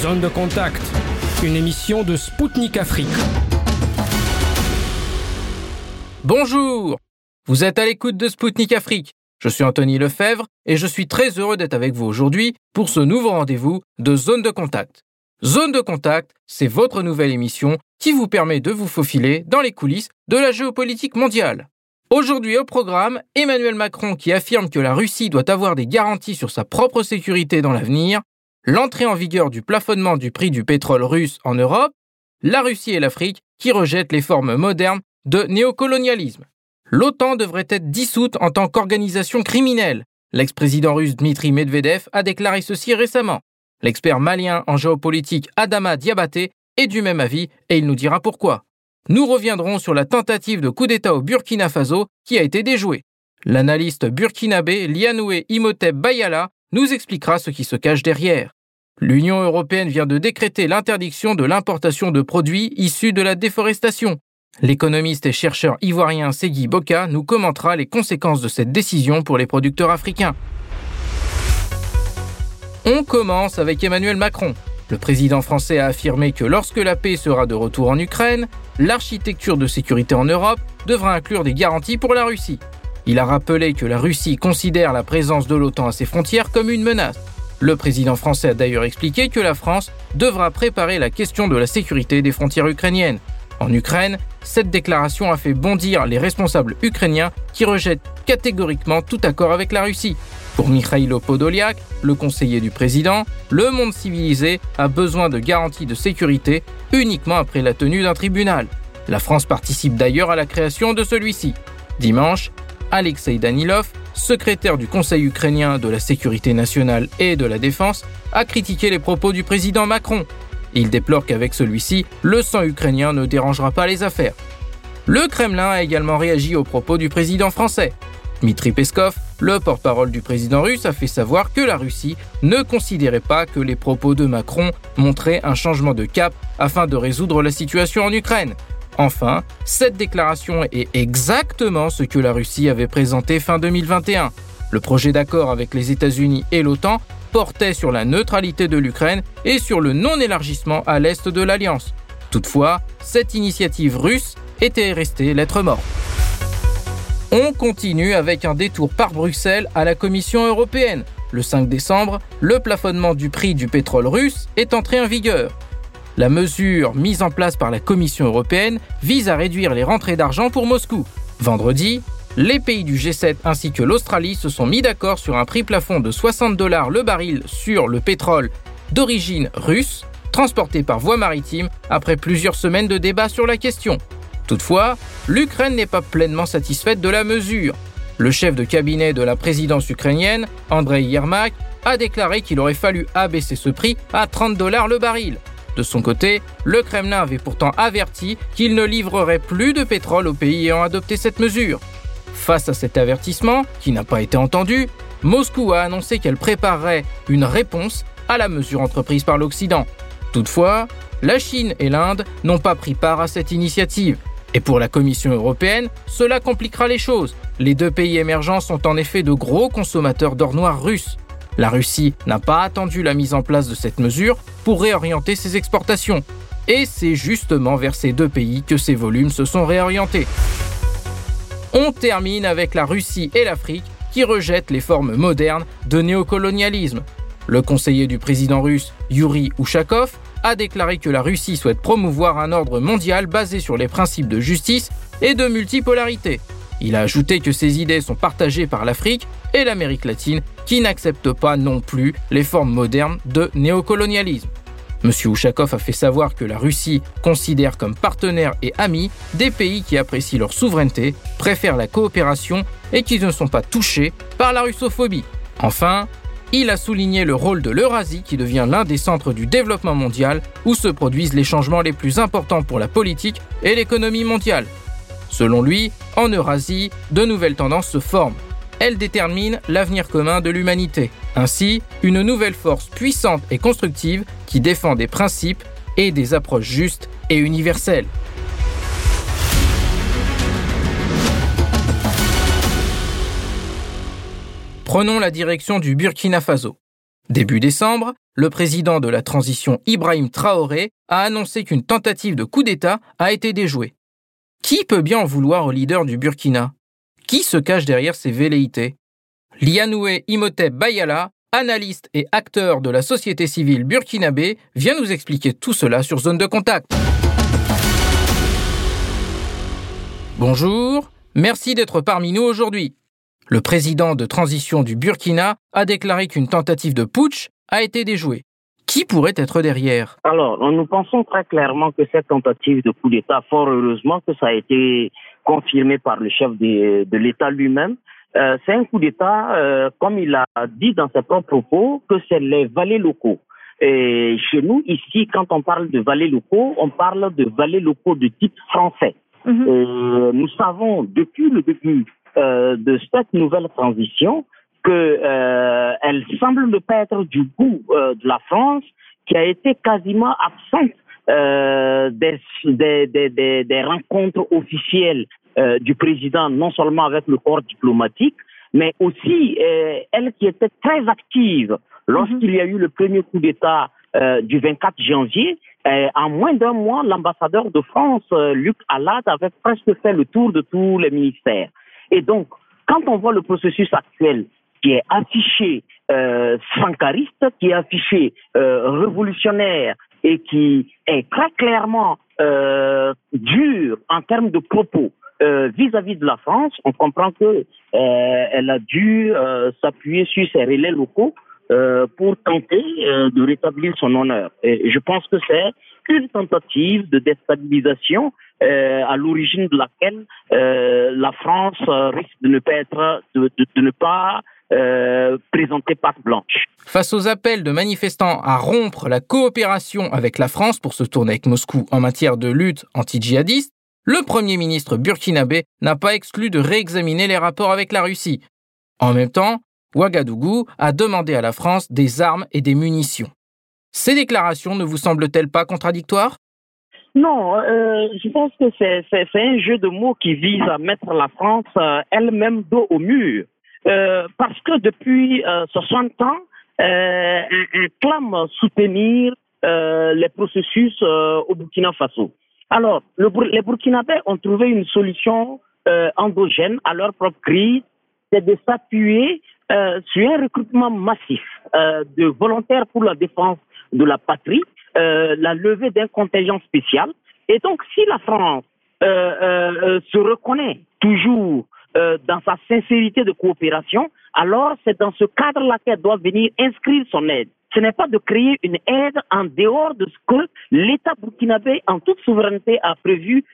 Zone de contact, une émission de Spoutnik Afrique. Bonjour Vous êtes à l'écoute de Spoutnik Afrique. Je suis Anthony Lefebvre et je suis très heureux d'être avec vous aujourd'hui pour ce nouveau rendez-vous de Zone de contact. Zone de contact, c'est votre nouvelle émission qui vous permet de vous faufiler dans les coulisses de la géopolitique mondiale. Aujourd'hui au programme, Emmanuel Macron qui affirme que la Russie doit avoir des garanties sur sa propre sécurité dans l'avenir, l'entrée en vigueur du plafonnement du prix du pétrole russe en Europe, la Russie et l'Afrique qui rejettent les formes modernes de néocolonialisme. L'OTAN devrait être dissoute en tant qu'organisation criminelle. L'ex-président russe Dmitri Medvedev a déclaré ceci récemment. L'expert malien en géopolitique Adama Diabaté est du même avis et il nous dira pourquoi nous reviendrons sur la tentative de coup d'État au Burkina Faso qui a été déjouée. L'analyste burkinabé Lianoué Imhotep Bayala nous expliquera ce qui se cache derrière. L'Union européenne vient de décréter l'interdiction de l'importation de produits issus de la déforestation. L'économiste et chercheur ivoirien Segui Boka nous commentera les conséquences de cette décision pour les producteurs africains. On commence avec Emmanuel Macron. Le président français a affirmé que lorsque la paix sera de retour en Ukraine, l'architecture de sécurité en Europe devra inclure des garanties pour la Russie. Il a rappelé que la Russie considère la présence de l'OTAN à ses frontières comme une menace. Le président français a d'ailleurs expliqué que la France devra préparer la question de la sécurité des frontières ukrainiennes. En Ukraine, cette déclaration a fait bondir les responsables ukrainiens qui rejettent catégoriquement tout accord avec la Russie. Pour Mikhailo Podolyak, le conseiller du président, le monde civilisé a besoin de garanties de sécurité uniquement après la tenue d'un tribunal. La France participe d'ailleurs à la création de celui-ci. Dimanche, Alexei Danilov, secrétaire du Conseil ukrainien de la sécurité nationale et de la défense, a critiqué les propos du président Macron. Il déplore qu'avec celui-ci, le sang ukrainien ne dérangera pas les affaires. Le Kremlin a également réagi aux propos du président français. Dmitri Peskov, le porte-parole du président russe, a fait savoir que la Russie ne considérait pas que les propos de Macron montraient un changement de cap afin de résoudre la situation en Ukraine. Enfin, cette déclaration est exactement ce que la Russie avait présenté fin 2021. Le projet d'accord avec les États-Unis et l'OTAN portait sur la neutralité de l'Ukraine et sur le non-élargissement à l'est de l'Alliance. Toutefois, cette initiative russe était restée lettre morte. On continue avec un détour par Bruxelles à la Commission européenne. Le 5 décembre, le plafonnement du prix du pétrole russe est entré en vigueur. La mesure mise en place par la Commission européenne vise à réduire les rentrées d'argent pour Moscou. Vendredi, les pays du G7 ainsi que l'Australie se sont mis d'accord sur un prix plafond de 60 dollars le baril sur le pétrole d'origine russe, transporté par voie maritime après plusieurs semaines de débats sur la question. Toutefois, l'Ukraine n'est pas pleinement satisfaite de la mesure. Le chef de cabinet de la présidence ukrainienne, Andrei Yermak, a déclaré qu'il aurait fallu abaisser ce prix à 30 dollars le baril. De son côté, le Kremlin avait pourtant averti qu'il ne livrerait plus de pétrole aux pays ayant adopté cette mesure. Face à cet avertissement, qui n'a pas été entendu, Moscou a annoncé qu'elle préparerait une réponse à la mesure entreprise par l'Occident. Toutefois, la Chine et l'Inde n'ont pas pris part à cette initiative et pour la Commission européenne, cela compliquera les choses. Les deux pays émergents sont en effet de gros consommateurs d'or noir russe. La Russie n'a pas attendu la mise en place de cette mesure pour réorienter ses exportations. Et c'est justement vers ces deux pays que ces volumes se sont réorientés. On termine avec la Russie et l'Afrique qui rejettent les formes modernes de néocolonialisme. Le conseiller du président russe, Yuri Ushakov, a déclaré que la Russie souhaite promouvoir un ordre mondial basé sur les principes de justice et de multipolarité. Il a ajouté que ces idées sont partagées par l'Afrique et l'Amérique latine qui n'acceptent pas non plus les formes modernes de néocolonialisme. M. Ushakov a fait savoir que la Russie considère comme partenaires et amis des pays qui apprécient leur souveraineté, préfèrent la coopération et qui ne sont pas touchés par la russophobie. Enfin, il a souligné le rôle de l'Eurasie qui devient l'un des centres du développement mondial où se produisent les changements les plus importants pour la politique et l'économie mondiale. Selon lui, en Eurasie, de nouvelles tendances se forment. Elles déterminent l'avenir commun de l'humanité. Ainsi, une nouvelle force puissante et constructive qui défend des principes et des approches justes et universelles. Prenons la direction du Burkina Faso. Début décembre, le président de la transition Ibrahim Traoré a annoncé qu'une tentative de coup d'État a été déjouée. Qui peut bien en vouloir au leader du Burkina? Qui se cache derrière ces velléités? Lianoué Imhotep Bayala, analyste et acteur de la société civile burkinabé, vient nous expliquer tout cela sur Zone de Contact. Bonjour, merci d'être parmi nous aujourd'hui. Le président de transition du Burkina a déclaré qu'une tentative de putsch a été déjouée. Qui pourrait être derrière Alors, nous pensons très clairement que cette tentative de coup d'État, fort heureusement que ça a été confirmé par le chef de, l'État lui-même, euh, c'est un coup d'État, euh, comme il a dit dans ses propres propos, que c'est les valets locaux. Et chez nous, ici, quand on parle de valets locaux, on parle de valets locaux de type français. Mhm. nous savons depuis le début euh, de cette nouvelle transition que euh, semble ne pas être du goût euh, de la France, qui a été quasiment absente euh, des, des, des, des, rencontres officielles euh, du président, non seulement avec le corps diplomatique, mais aussi elle qui était très active lorsqu'il y a eu le premier coup d'État du 24 janvier. en moins d'un mois, l'ambassadeur de France, Luc Allard, avait presque fait le tour de tous les ministères. Et donc, quand on voit le processus actuel qui est affiché euh, sankariste, qui est affiché euh, révolutionnaire et qui est très clairement euh, dur en termes de propos euh, vis-à-vis de la France, on comprend que euh, elle a dû euh, s'appuyer sur ses relais locaux pour tenter de rétablir son honneur. Et je pense que c'est une tentative de déstabilisation euh, à l'origine de laquelle euh, la France risque de ne pas être, de, ne pas euh, présenter patte blanche. Face aux appels de manifestants à rompre la coopération avec la France pour se tourner avec Moscou en matière de lutte anti-djihadiste, le Premier ministre burkinabé n'a pas exclu de réexaminer les rapports avec la Russie. En même temps, Ouagadougou a demandé à la France des armes et des munitions. Ces déclarations ne vous semblent-elles pas contradictoires? Non, euh, je pense que c'est un jeu de mots qui vise à mettre la France euh, elle-même dos au mur. Euh, parce que depuis 60 ans, elle, clame soutenir les processus au Burkina Faso. Alors, les Burkinabés ont trouvé une solution endogène à leur propre crise, c'est de s'appuyer sur un recrutement massif de volontaires pour la défense de la patrie, euh, la levée d'un contingent spécial. Et donc, si la France euh, euh, se reconnaît toujours dans sa sincérité de coopération, alors c'est dans ce cadre-là qu'elle doit venir inscrire son aide. Ce n'est pas de créer une aide en dehors de ce que l'État burkinabé, en toute souveraineté, a prévu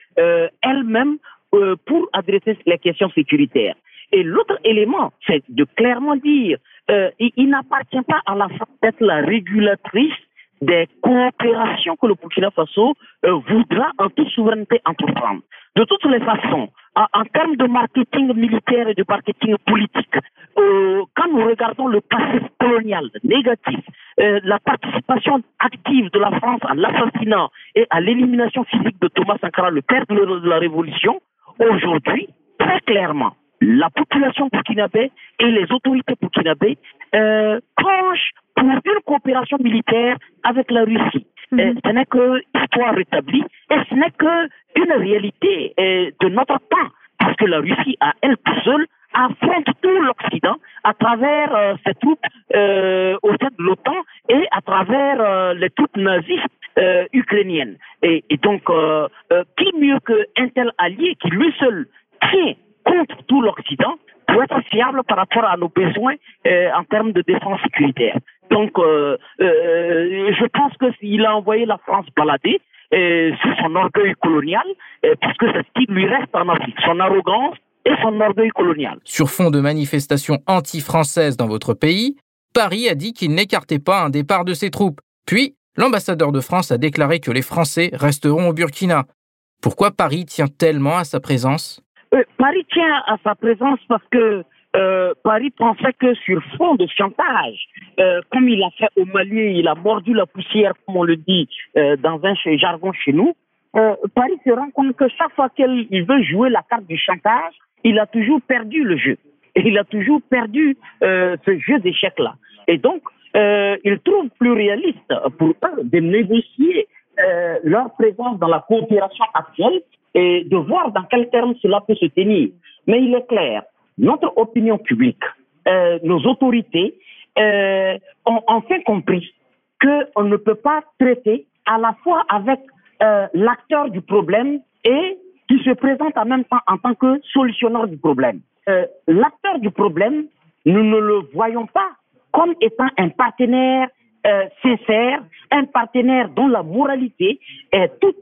elle-même pour adresser les questions sécuritaires. Et l'autre élément, c'est de clairement dire, il, il n'appartient pas à la France d'être la régulatrice des coopérations que le Burkina Faso euh, voudra en toute souveraineté entreprendre. De toutes les façons, en, termes de marketing militaire et de marketing politique, euh, quand nous regardons le passé colonial négatif, euh, la participation active de la France à l'assassinat et à l'élimination physique de Thomas Sankara, le père de, la Révolution, aujourd'hui, très clairement, la population burkinabé et les autorités burkinabées euh, penchent pour une coopération militaire avec la Russie. Mhm. ce n'est que histoire rétablie et ce n'est que une réalité euh, de notre temps parce que la Russie à elle seule affronte tout l'Occident à travers euh, ses troupes euh, au sein de l'OTAN et à travers euh, les troupes nazistes ukrainiennes. Et, et donc, qui mieux qu'un tel allié qui lui seul tient contre tout l'Occident pour être fiable par rapport à nos besoins en termes de défense sécuritaire. Donc, euh, euh, je pense qu'il a envoyé la France balader euh, sur son orgueil colonial, puisque c'est ce qui lui reste en Afrique, son arrogance et son orgueil colonial. Sur fond de manifestations anti-françaises dans votre pays, Paris a dit qu'il n'écartait pas un départ de ses troupes. Puis, l'ambassadeur de France a déclaré que les Français resteront au Burkina. Pourquoi Paris tient tellement à sa présence? Paris tient à sa présence parce que euh, Paris pensait que sur fond de chantage, euh, comme il a fait au Mali, il a mordu la poussière, comme on le dit euh, dans un jargon chez nous, Paris se rend compte que chaque fois qu'il veut jouer la carte du chantage, il a toujours perdu le jeu. Et il a toujours perdu ce jeu d'échecs-là. Et donc, ils trouvent plus réaliste pour eux de négocier leur présence dans la coopération actuelle et de voir dans quels termes cela peut se tenir. Mais il est clair, notre opinion publique, euh, nos autorités euh, ont enfin compris qu'on ne peut pas traiter à la fois avec euh, l'acteur du problème et qui se présente en même temps en tant que solutionneur du problème. Euh, l'acteur du problème, nous ne le voyons pas comme étant un partenaire sincère, un partenaire dont la moralité est toute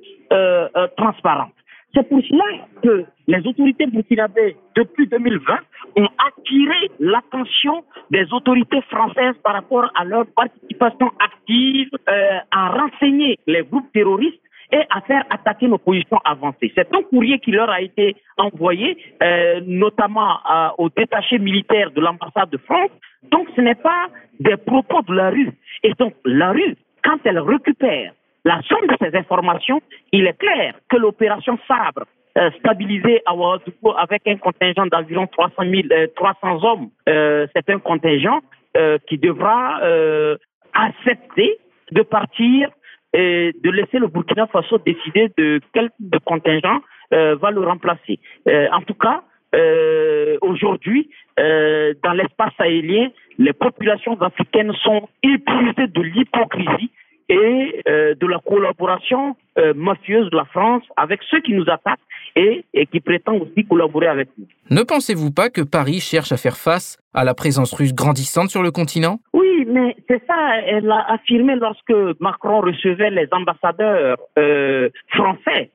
transparente. C'est pour cela que les autorités burkinabées, depuis 2020, ont attiré l'attention des autorités françaises par rapport à leur participation active euh, à renseigner les groupes terroristes et à faire attaquer nos positions avancées. C'est un courrier qui leur a été envoyé, euh, notamment euh, aux détachés militaires de l'ambassade de France. Donc ce n'est pas des propos de la rue. Et donc la rue, quand elle récupère la somme de ces informations, il est clair que l'opération Sabre, euh, stabilisée à Ouagadougou avec un contingent d'environ 300, 000, euh, 300 hommes, euh, c'est un contingent qui devra accepter de partir et de laisser le Burkina Faso décider de quel contingent va le remplacer. En tout cas, aujourd'hui, dans l'espace sahélien, les populations africaines sont épuisées de l'hypocrisie et euh, de la collaboration euh, mafieuse de la France avec ceux qui nous attaquent et, et qui prétendent aussi collaborer avec nous. Ne pensez-vous pas que Paris cherche à faire face à la présence russe grandissante sur le continent? Oui, mais c'est ça, elle a affirmé lorsque Macron recevait les ambassadeurs euh, français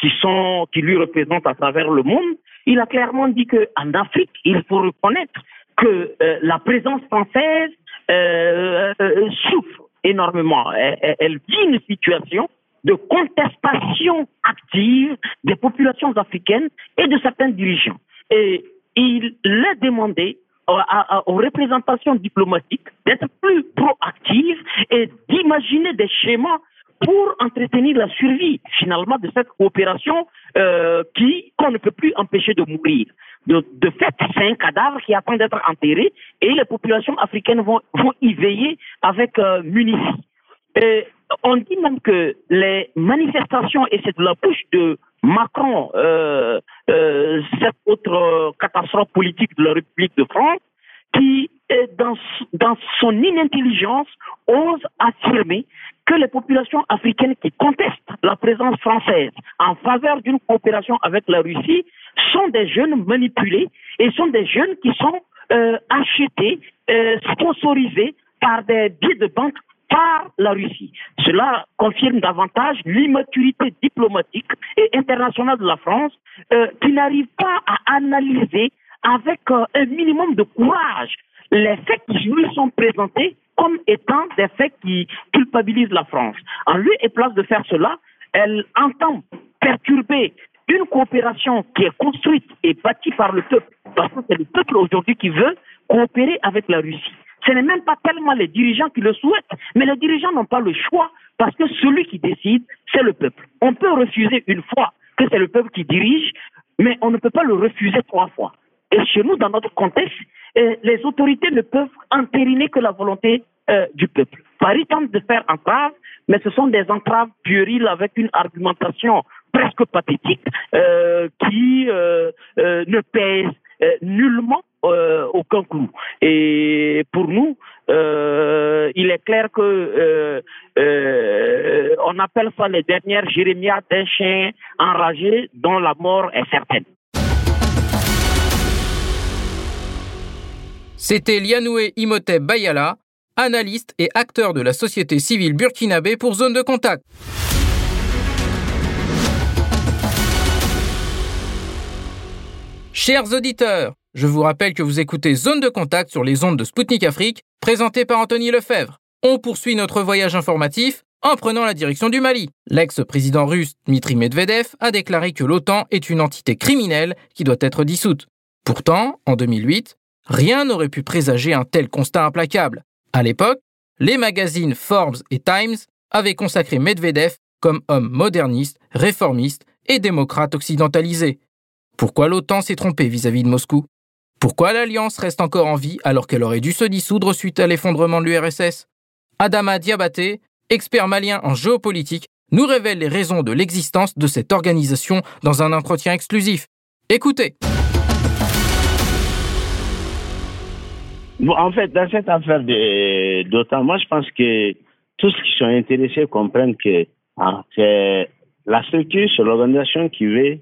qui sont qui lui représentent à travers le monde. Il a clairement dit que en Afrique, il faut reconnaître que la présence française souffre énormément. Elle, vit une situation de contestation active des populations africaines et de certains dirigeants. Et il a demandé aux représentations diplomatiques d'être plus proactives et d'imaginer des schémas pour entretenir la survie finalement de cette coopération euh, qui qu'on ne peut plus empêcher de mourir. De, de fait, c'est un cadavre qui attend d'être enterré et les populations africaines vont, vont y veiller avec euh, munitions. Et on dit même que les manifestations, et c'est de la bouche de Macron, euh, euh, cette autre catastrophe politique de la République de France, qui, dans, dans son inintelligence, ose affirmer que les populations africaines qui contestent la présence française en faveur d'une coopération avec la Russie sont des jeunes manipulés et sont des jeunes qui sont euh, achetés, euh, sponsorisés par des billets de banque par la Russie. Cela confirme davantage l'immaturité diplomatique et internationale de la France euh, qui n'arrive pas à analyser avec euh, un minimum de courage les faits qui lui sont présentés comme étant des faits qui culpabilisent la France. En lieu et place de faire cela, elle entend perturber une coopération qui est construite et bâtie par le peuple, parce que c'est le peuple aujourd'hui qui veut coopérer avec la Russie. Ce n'est même pas tellement les dirigeants qui le souhaitent, mais les dirigeants n'ont pas le choix parce que celui qui décide, c'est le peuple. On peut refuser une fois que c'est le peuple qui dirige, mais on ne peut pas le refuser trois fois. Et chez nous, dans notre contexte, euh, les autorités ne peuvent entériner que la volonté euh, du peuple. Paris tente de faire entrave, mais ce sont des entraves puériles avec une argumentation presque pathétique euh, qui ne pèse nullement aucun clou. Et pour nous, il est clair que on appelle ça les dernières jérémiades d'un chien enragé dont la mort est certaine. C'était Lianoué Imhotep Bayala, analyste et acteur de la société civile burkinabé pour Zone de Contact. Chers auditeurs, je vous rappelle que vous écoutez Zone de Contact sur les ondes de Spoutnik Afrique, présenté par Anthony Lefebvre. On poursuit notre voyage informatif en prenant la direction du Mali. L'ex-président russe Dmitri Medvedev a déclaré que l'OTAN est une entité criminelle qui doit être dissoute. Pourtant, en 2008, Rien n'aurait pu présager un tel constat implacable. À l'époque, les magazines Forbes et Times avaient consacré Medvedev comme homme moderniste, réformiste et démocrate occidentalisé. Pourquoi l'OTAN s'est trompé vis-à-vis de Moscou? Pourquoi l'Alliance reste encore en vie alors qu'elle aurait dû se dissoudre suite à l'effondrement de l'URSS Adama Diabaté, expert malien en géopolitique, nous révèle les raisons de l'existence de cette organisation dans un entretien exclusif. Écoutez. En fait, dans cette affaire d'OTAN, moi je pense que tous ceux qui sont intéressés comprennent que hein, c'est la structure, c'est l'organisation qui veut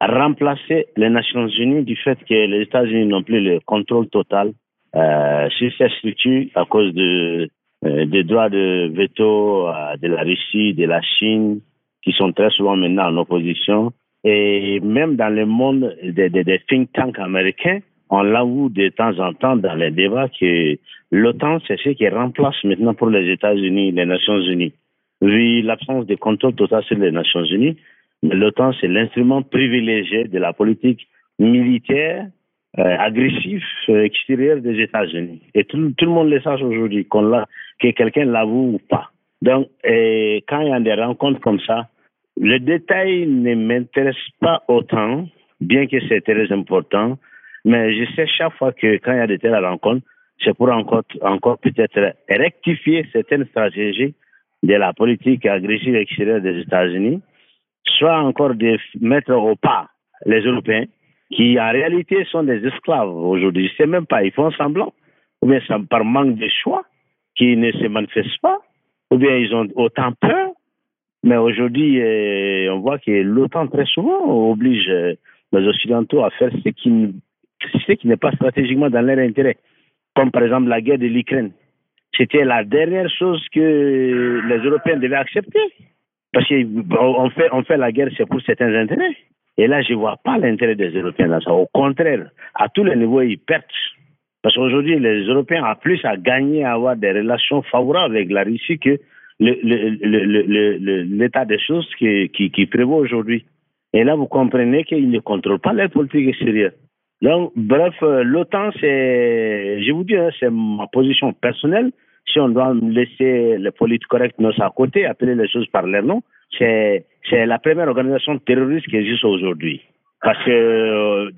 remplacer les Nations Unies du fait que les États-Unis n'ont plus le contrôle total euh, sur cette structure à cause de, euh, des droits de veto euh, de la Russie, de la Chine, qui sont très souvent maintenant en opposition. Et même dans le monde des, think tanks américains, on l'avoue de temps en temps dans les débats que l'OTAN, c'est ce qui remplace maintenant pour les États-Unis les Nations Unies. Vu l'absence de contrôle total sur les Nations Unies, l'OTAN, c'est l'instrument privilégié de la politique militaire euh, agressive euh, extérieure des États-Unis. Et tout, le monde le sache aujourd'hui, que quelqu'un l'avoue ou pas. Donc, quand il y a des rencontres comme ça, le détail ne m'intéresse pas autant, bien que c'est très important, mais je sais chaque fois que quand il y a de telles rencontres, c'est pour encore, encore peut-être rectifier certaines stratégies de la politique agressive extérieure des États-Unis, soit encore de mettre au pas les Européens, qui en réalité sont des esclaves aujourd'hui. Je ne sais même pas, ils font semblant, ou bien par manque de choix, qui ne se manifestent pas, ou bien ils ont autant peur. Mais aujourd'hui, euh, on voit que l'OTAN très souvent oblige euh, les Occidentaux à faire ce qui ce qui n'est pas stratégiquement dans leur intérêt, comme par exemple la guerre de l'Ukraine. C'était la dernière chose que les Européens devaient accepter. Parce qu'on fait, on fait la guerre, c'est pour certains intérêts. Et là, je ne vois pas l'intérêt des Européens dans ça. Au contraire, à tous les niveaux, ils perdent. Parce qu'aujourd'hui, les Européens ont plus à gagner à avoir des relations favorables avec la Russie que l'état des choses qui, qui, qui prévaut aujourd'hui. Et là, vous comprenez qu'ils ne contrôlent pas leur politique extérieure. Donc, bref, euh, l'OTAN, c'est, je vous dis, hein, c'est ma position personnelle. Si on doit laisser le politique correctness à côté, appeler les choses par leur nom, c'est, c'est la première organisation terroriste qui existe aujourd'hui. Parce que euh,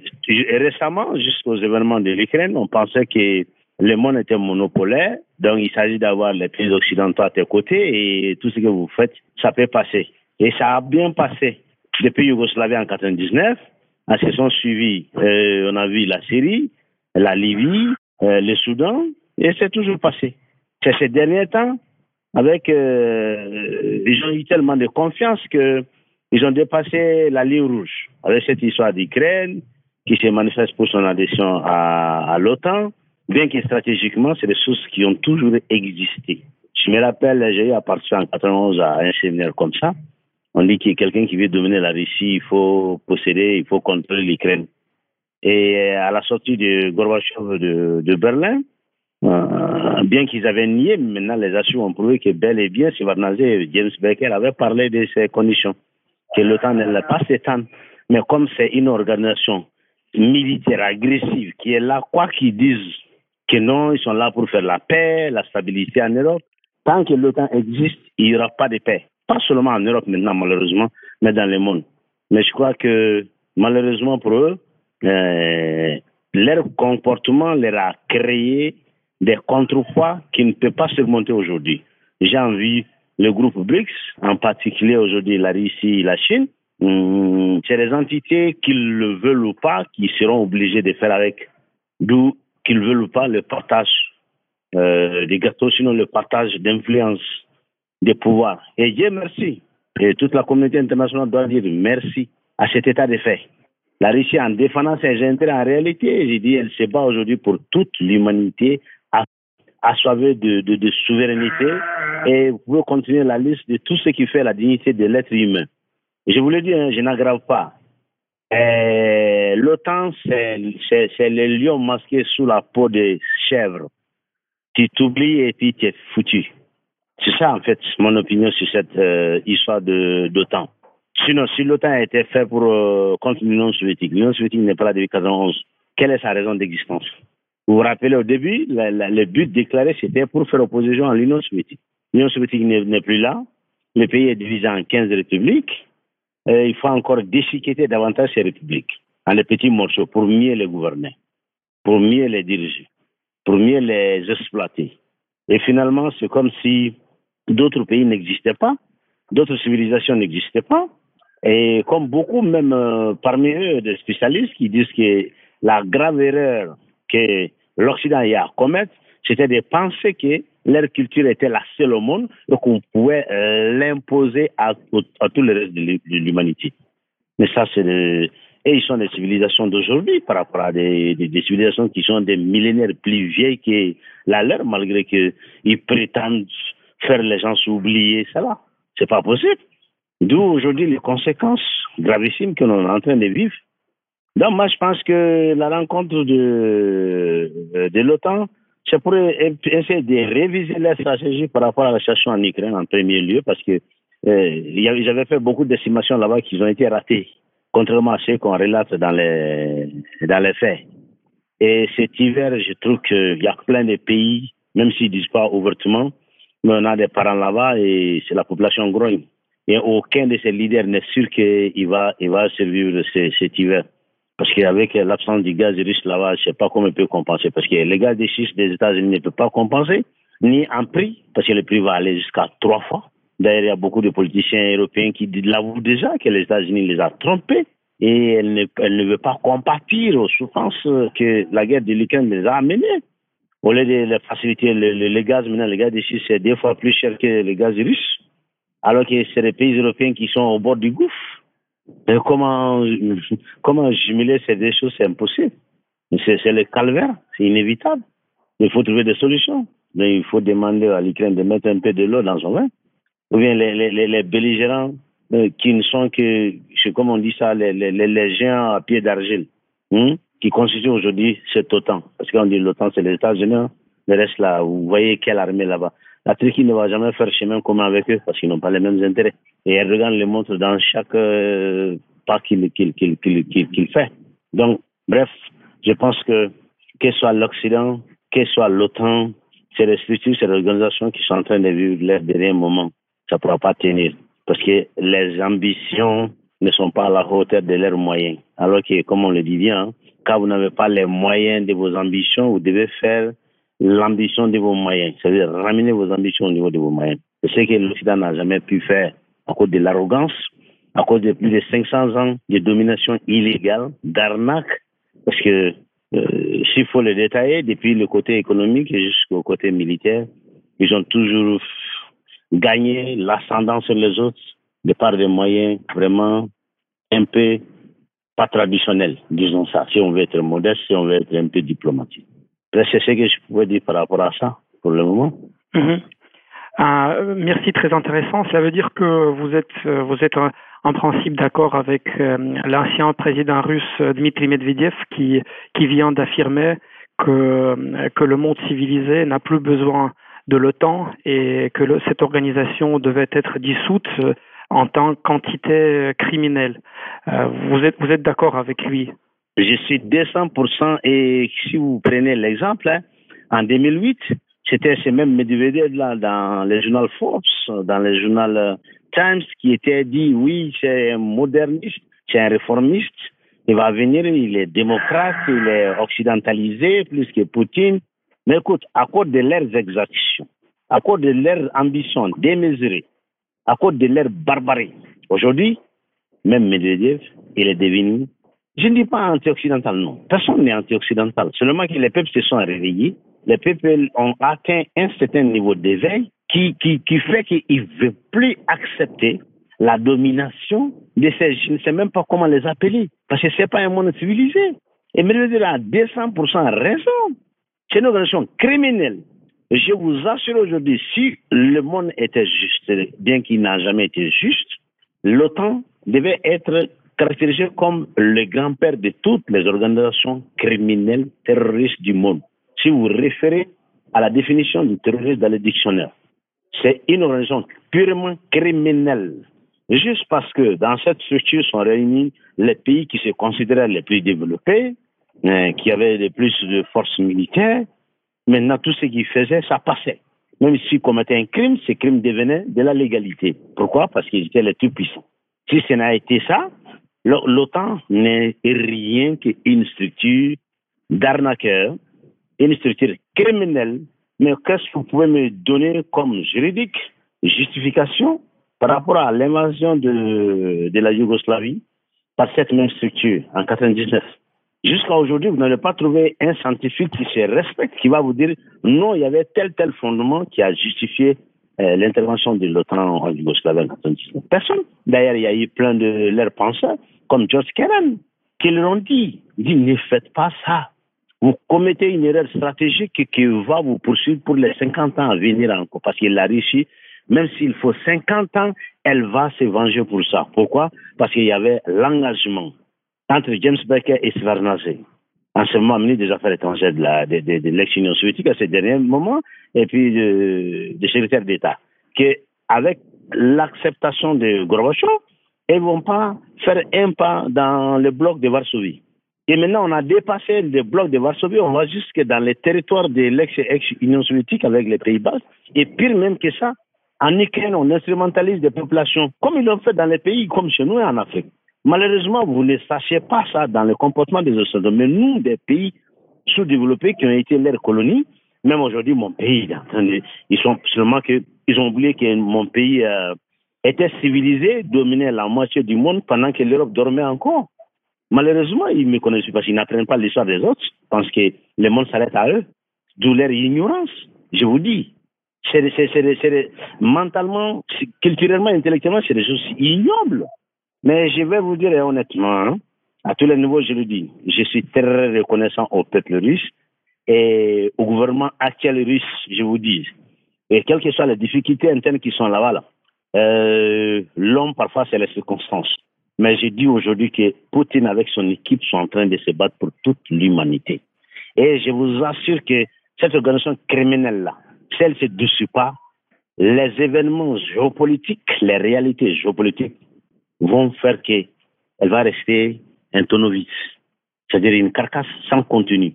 récemment, jusqu'aux événements de l'Ukraine, on pensait que le monde était monopolaire. Donc, il s'agit d'avoir les pays occidentaux à tes côtés et tout ce que vous faites, ça peut passer. Et ça a bien passé. Depuis Yougoslavie en 99, en se sont euh, on a vu la Syrie, la Libye, euh, le Soudan, et c'est toujours passé. C'est ces derniers temps, avec, euh, ils ont eu tellement de confiance que ils ont dépassé la ligne rouge avec cette histoire d'Ukraine qui se manifeste pour son adhésion à, à l'OTAN, bien que stratégiquement, c'est des choses qui ont toujours existé. Je me rappelle, j'ai eu à partir en 91 à un séminaire comme ça. On dit a quelqu'un qui veut dominer la Russie, il faut posséder, il faut contrôler l'Ukraine. Et euh, à la sortie de Gorbachev de, Berlin, euh, bien qu'ils avaient nié, maintenant les assurés ont prouvé que bel et bien, et James Baker avait parlé de ces conditions, que l'OTAN n'allait pas s'étendre. Mais comme c'est une organisation militaire agressive qui est là, quoi qu'ils disent que non, ils sont là pour faire la paix, la stabilité en Europe, tant que l'OTAN existe, il n'y aura pas de paix pas seulement en Europe maintenant malheureusement, mais dans le monde. Mais je crois que malheureusement pour eux, euh, leur comportement leur a créé des contrepoids qui ne peuvent pas surmonter aujourd'hui. J'ai envie le groupe BRICS, en particulier aujourd'hui la Russie et la Chine, hum, c'est des entités qu'ils le veulent ou pas, qui seront obligés de faire avec, d'où qu'ils veulent ou pas le partage euh, des gâteaux, sinon le partage d'influence de pouvoir. Et Dieu merci. Et toute la communauté internationale doit dire merci à cet état de fait. La Russie, en défendant ses intérêts, en réalité, j'ai dit, elle se bat aujourd'hui pour toute l'humanité assoiffée de, de, de, souveraineté. Et vous pouvez continuer la liste de tout ce qui fait la dignité de l'être humain. Je vous le dis, hein, je n'aggrave pas. L'OTAN, c'est le lion masqué sous la peau des chèvres. Tu t'oublies et puis tu es foutu. C'est ça, en fait, mon opinion sur cette euh, histoire d'OTAN. Sinon, si l'OTAN a été fait pour euh, contre l'Union soviétique, l'Union soviétique n'est pas là depuis 1991, quelle est sa raison d'existence? Vous vous rappelez au début, le but déclaré, c'était pour faire opposition à l'Union soviétique. L'Union soviétique n'est plus là, le pays est divisé en 15 républiques, il faut encore déchiqueter davantage ces républiques en les petits morceaux pour mieux les gouverner. pour mieux les diriger, pour mieux les exploiter. Et finalement, c'est comme si d'autres pays n'existaient pas, d'autres civilisations n'existaient pas. Et comme beaucoup, même euh, parmi eux, des spécialistes qui disent que la grave erreur que l'Occident y a commise, c'était de penser que leur culture était la seule au monde et qu'on pouvait euh, l'imposer à, à, tout le reste de l'humanité. Mais ça, c'est et ils sont des civilisations d'aujourd'hui par rapport à des, des, civilisations qui sont des millénaires plus vieilles que la leur, malgré qu'ils prétendent faire les gens s'oublier cela. C'est pas possible. D'où aujourd'hui les conséquences gravissimes que l'on est en train de vivre. Donc moi, je pense que la rencontre de, de l'OTAN, c'est pour essayer de réviser la stratégie par rapport à la situation en Ukraine en premier lieu, parce que euh, j'avais fait beaucoup d'estimations là-bas qui ont été ratées, contrairement à ce qu'on relate dans les, dans les faits. Et cet hiver, je trouve qu'il y a plein de pays, même s'ils ne disent pas ouvertement, on a des parents là-bas et c'est la population grogne. Et aucun de ces leaders n'est sûr qu'il va, il va survivre cet hiver. Parce qu'avec l'absence du gaz russe là-bas, je ne sais pas comment il peut compenser. Parce que le gaz schiste des États-Unis ne peut pas compenser, ni en prix, parce que le prix va aller jusqu'à trois fois. D'ailleurs, il y a beaucoup de politiciens européens qui l'avouent déjà que les États-Unis les a trompés et elle ne, elle ne veut pas compatir aux souffrances que la guerre de l'Ukraine les a amenées. Au lieu de faciliter le, gaz, maintenant, le gaz schiste, c'est deux fois plus cher que le gaz russe, alors que c'est les pays européens qui sont au bord du gouffre. Comment, comment jumeler ces deux choses, c'est impossible. C'est le calvaire, c'est inévitable. Il faut trouver des solutions. Il faut demander à l'Ukraine de mettre un peu de l'eau dans son vin. Ou bien les, les, les belligérants euh, qui ne sont que, comme on dit ça, les, les, les géants à pied d'argile, hein, qui constituent aujourd'hui cet OTAN. Parce qu'on dit l'OTAN, c'est les États-Unis. Hein. Le reste là, vous voyez quelle armée là-bas. La Turquie ne va jamais faire chemin commun avec eux parce qu'ils n'ont pas les mêmes intérêts. Et Erdogan le montre dans chaque euh, pas qu'il fait. Donc, bref, je pense que, que soit l'Occident, que soit l'OTAN, c'est les structures, c'est les organisations qui sont en train de vivre leur dernier moment. Ça ne pourra pas tenir. Parce que les ambitions ne sont pas à la hauteur de leurs moyens. Alors que, comme on le dit bien, quand vous n'avez pas les moyens de vos ambitions, vous devez faire l'ambition de vos moyens, c'est-à-dire ramener vos ambitions au niveau de vos moyens. C'est ce que l'Occident n'a jamais pu faire à cause de l'arrogance, à cause de plus de 500 ans de domination illégale, d'arnaque, parce que euh, s'il faut le détailler, depuis le côté économique jusqu'au côté militaire, ils ont toujours gagné l'ascendant sur les autres de par des moyens vraiment un peu pas traditionnels, disons ça, si on veut être modeste, si on veut être un peu diplomatique. C'est ce que je pouvais dire par rapport à ça pour le moment. Mmh. Ah, merci, très intéressant. Cela veut dire que vous êtes, vous êtes en principe d'accord avec euh, l'ancien président russe Dmitri Medvedev qui, vient d'affirmer que, que le monde civilisé n'a plus besoin de l'OTAN et que cette organisation devait être dissoute euh, en tant qu'entité criminelle. Euh, vous êtes, vous êtes d'accord avec lui? Je suis 200% et si vous prenez l'exemple, hein, en 2008, c'était ce même Medvedev là dans le journal Forbes, dans le journal euh, Times qui était dit oui, c'est un moderniste, c'est un réformiste, il va venir, il est démocrate, il est occidentalisé plus que Poutine. Mais écoute, à cause de leurs exactions, à cause de leur ambition démesurée, à cause de leur barbarie, aujourd'hui, même Medvedev, il est devenu je ne dis pas anti-occidental, non. Personne n'est anti-occidental. Seulement que les peuples se sont réveillés. Les peuples ont atteint un certain niveau d'éveil qui, qui, fait qu'ils ne veulent plus accepter la domination de ces... Je ne sais même pas comment les appeler. Parce que ce n'est pas un monde civilisé. Et Medvedev a 200% raison. C'est une organisation criminelle. Je vous assure aujourd'hui, si le monde était juste, bien qu'il n'a jamais été juste, l'OTAN devait être caractérisé comme le grand-père de toutes les organisations criminelles terroristes du monde. Si vous référez à la définition du terrorisme dans le dictionnaire, c'est une organisation purement criminelle. Juste parce que dans cette structure sont réunis les pays qui se considéraient les plus développés, hein, qui avaient le plus de forces militaires. Maintenant, tout ce qu'ils faisaient, ça passait. Même s'ils commettaient un crime, ce crime devenait de la légalité. Pourquoi? Parce qu'ils étaient les plus puissants. Si ce n'a été ça, L'OTAN n'est rien qu'une structure d'arnaqueur, une structure criminelle. Mais qu'est-ce que vous pouvez me donner comme juridique, justification par rapport à l'invasion de, de la Yougoslavie par cette même structure en 99 Jusqu'à aujourd'hui, vous n'avez pas trouvé un scientifique qui se respecte, qui va vous dire non, il y avait tel tel fondement qui a justifié euh, l'intervention de l'OTAN en Yougoslavie en 1999. Personne. D'ailleurs, il y a eu plein de leurs penseurs, comme George Kennan, qui leur ont dit, dit ne faites pas ça. Vous commettez une erreur stratégique qui va vous poursuivre pour les 50 ans à venir encore. Parce que la Russie, même s'il faut 50 ans, elle va se venger pour ça. Pourquoi? Parce qu'il y avait l'engagement entre James Baker et Svarnaze, anciennement ministre des Affaires étrangères de l'ex-Union soviétique à ce dernier moment, et puis de, de secrétaire d'État, qu'avec l'acceptation de Gorbachev, ils ne vont pas faire un pas dans le bloc de Varsovie. Et maintenant, on a dépassé le bloc de Varsovie, on va jusque dans les territoires de l'ex-Union soviétique avec les Pays-Bas. Et pire même que ça, en Ukraine, on instrumentalise des populations comme ils l'ont fait dans les pays comme chez nous et en Afrique. Malheureusement, vous ne sachez pas ça dans le comportement des Occidentaux. Mais nous, des pays sous-développés qui ont été leurs colonies, même aujourd'hui, mon pays, ils sont seulement que, ils ont oublié que mon pays euh, était civilisé, dominait la moitié du monde pendant que l'Europe dormait encore. Malheureusement, ils ne me connaissent pas qu'ils n'apprennent pas l'histoire des autres. Je pense que le monde s'arrête à eux, d'où leur ignorance. Je vous dis, mentalement, culturellement, intellectuellement, c'est des choses ignobles. Mais je vais vous dire honnêtement, hein, à tous les niveaux, je le dis, je suis très reconnaissant au peuple russe et au gouvernement actuel russe, je vous dis. Et quelles que soient les difficultés internes qui sont là-bas, euh, l'homme, parfois, c'est les circonstances. Mais je dis aujourd'hui que Poutine, avec son équipe, sont en train de se battre pour toute l'humanité. Et je vous assure que cette organisation criminelle-là, si elle ne se dessus pas, les événements géopolitiques, les réalités géopoliques vont faire qu'elle va rester un tonneau vide, c'est-à-dire une carcasse sans contenu.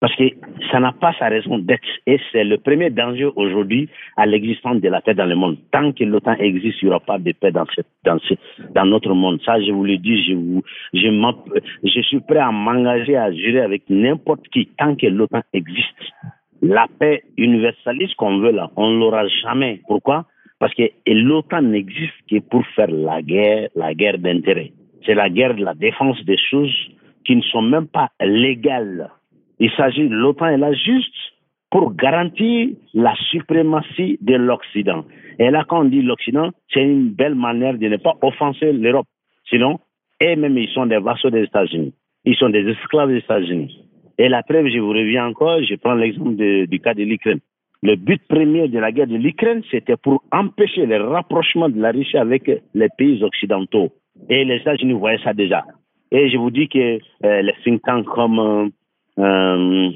Parce que ça n'a pas sa raison d'être. Et c'est le premier danger aujourd'hui à l'existence de la paix dans le monde. Tant que l'OTAN existe, il n'y aura pas de paix dans, notre monde. Ça, je vous le dis, je, je suis prêt à m'engager à jurer avec n'importe qui tant que l'OTAN existe. La paix universaliste qu'on veut là, on ne l'aura jamais. Pourquoi? Parce que l'OTAN n'existe que pour faire la guerre, la guerre d'intérêt. C'est la guerre de la défense des choses qui ne sont même pas légales il s'agit, l'OTAN est là juste pour garantir la suprématie de l'Occident. Et là, quand on dit l'Occident, c'est une belle manière de ne pas offenser l'Europe. Sinon, et même ils sont des vassaux des États-Unis. Ils sont des esclaves des États-Unis. Et la preuve, je vous reviens encore, je prends l'exemple du cas de l'Ukraine. Le but premier de la guerre de l'Ukraine, c'était pour empêcher le rapprochement de la Russie avec les pays occidentaux. Et les États-Unis voyaient ça déjà. Et je vous dis que euh, les think tanks comme euh, euh,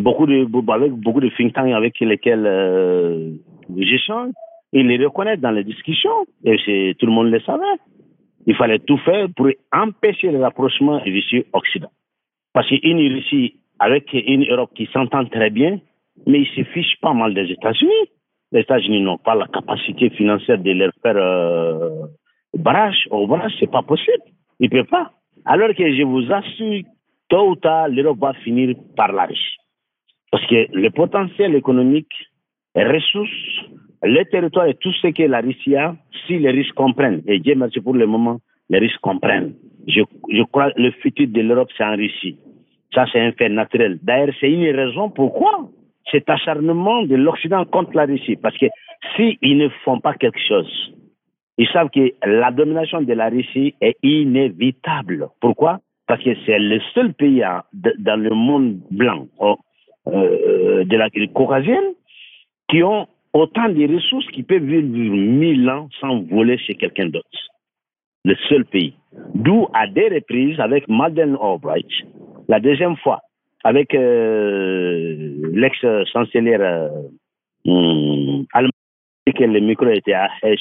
beaucoup de, beaucoup de think tanks avec lesquels euh, j'échange, ils les reconnaissent dans les discussions et tout le monde le savait. Il fallait tout faire pour empêcher le rapprochement Russie-Occident. Parce qu'une Russie avec une Europe qui s'entend très bien, mais ils se fichent pas mal des États-Unis. Les États-Unis n'ont pas la capacité financière de leur faire euh, barrage au barrage, c'est pas possible. Ils ne peuvent pas. Alors que je vous assure tôt ou tard, l'Europe va finir par la riche. Parce que le potentiel économique, les ressources, le territoire et tout ce que la Russie a, si les Russes comprennent, et Dieu merci pour le moment, les Russes comprennent. Je, je crois que le futur de l'Europe, c'est en Russie. Ça, c'est un fait naturel. D'ailleurs, c'est une raison pourquoi cet acharnement de l'Occident contre la Russie. Parce que s'ils ne font pas quelque chose, ils savent que la domination de la Russie est inévitable. Pourquoi? Parce que c'est le seul pays dans le monde blanc oh, euh, de la caucasienne qui ont autant de ressources qui peuvent vivre mille ans sans voler chez quelqu'un d'autre. Le seul pays. D'où, à des reprises, avec Madeleine Albright, la deuxième fois, avec euh, l'ex-chancelière euh, hum, allemande, que le micro était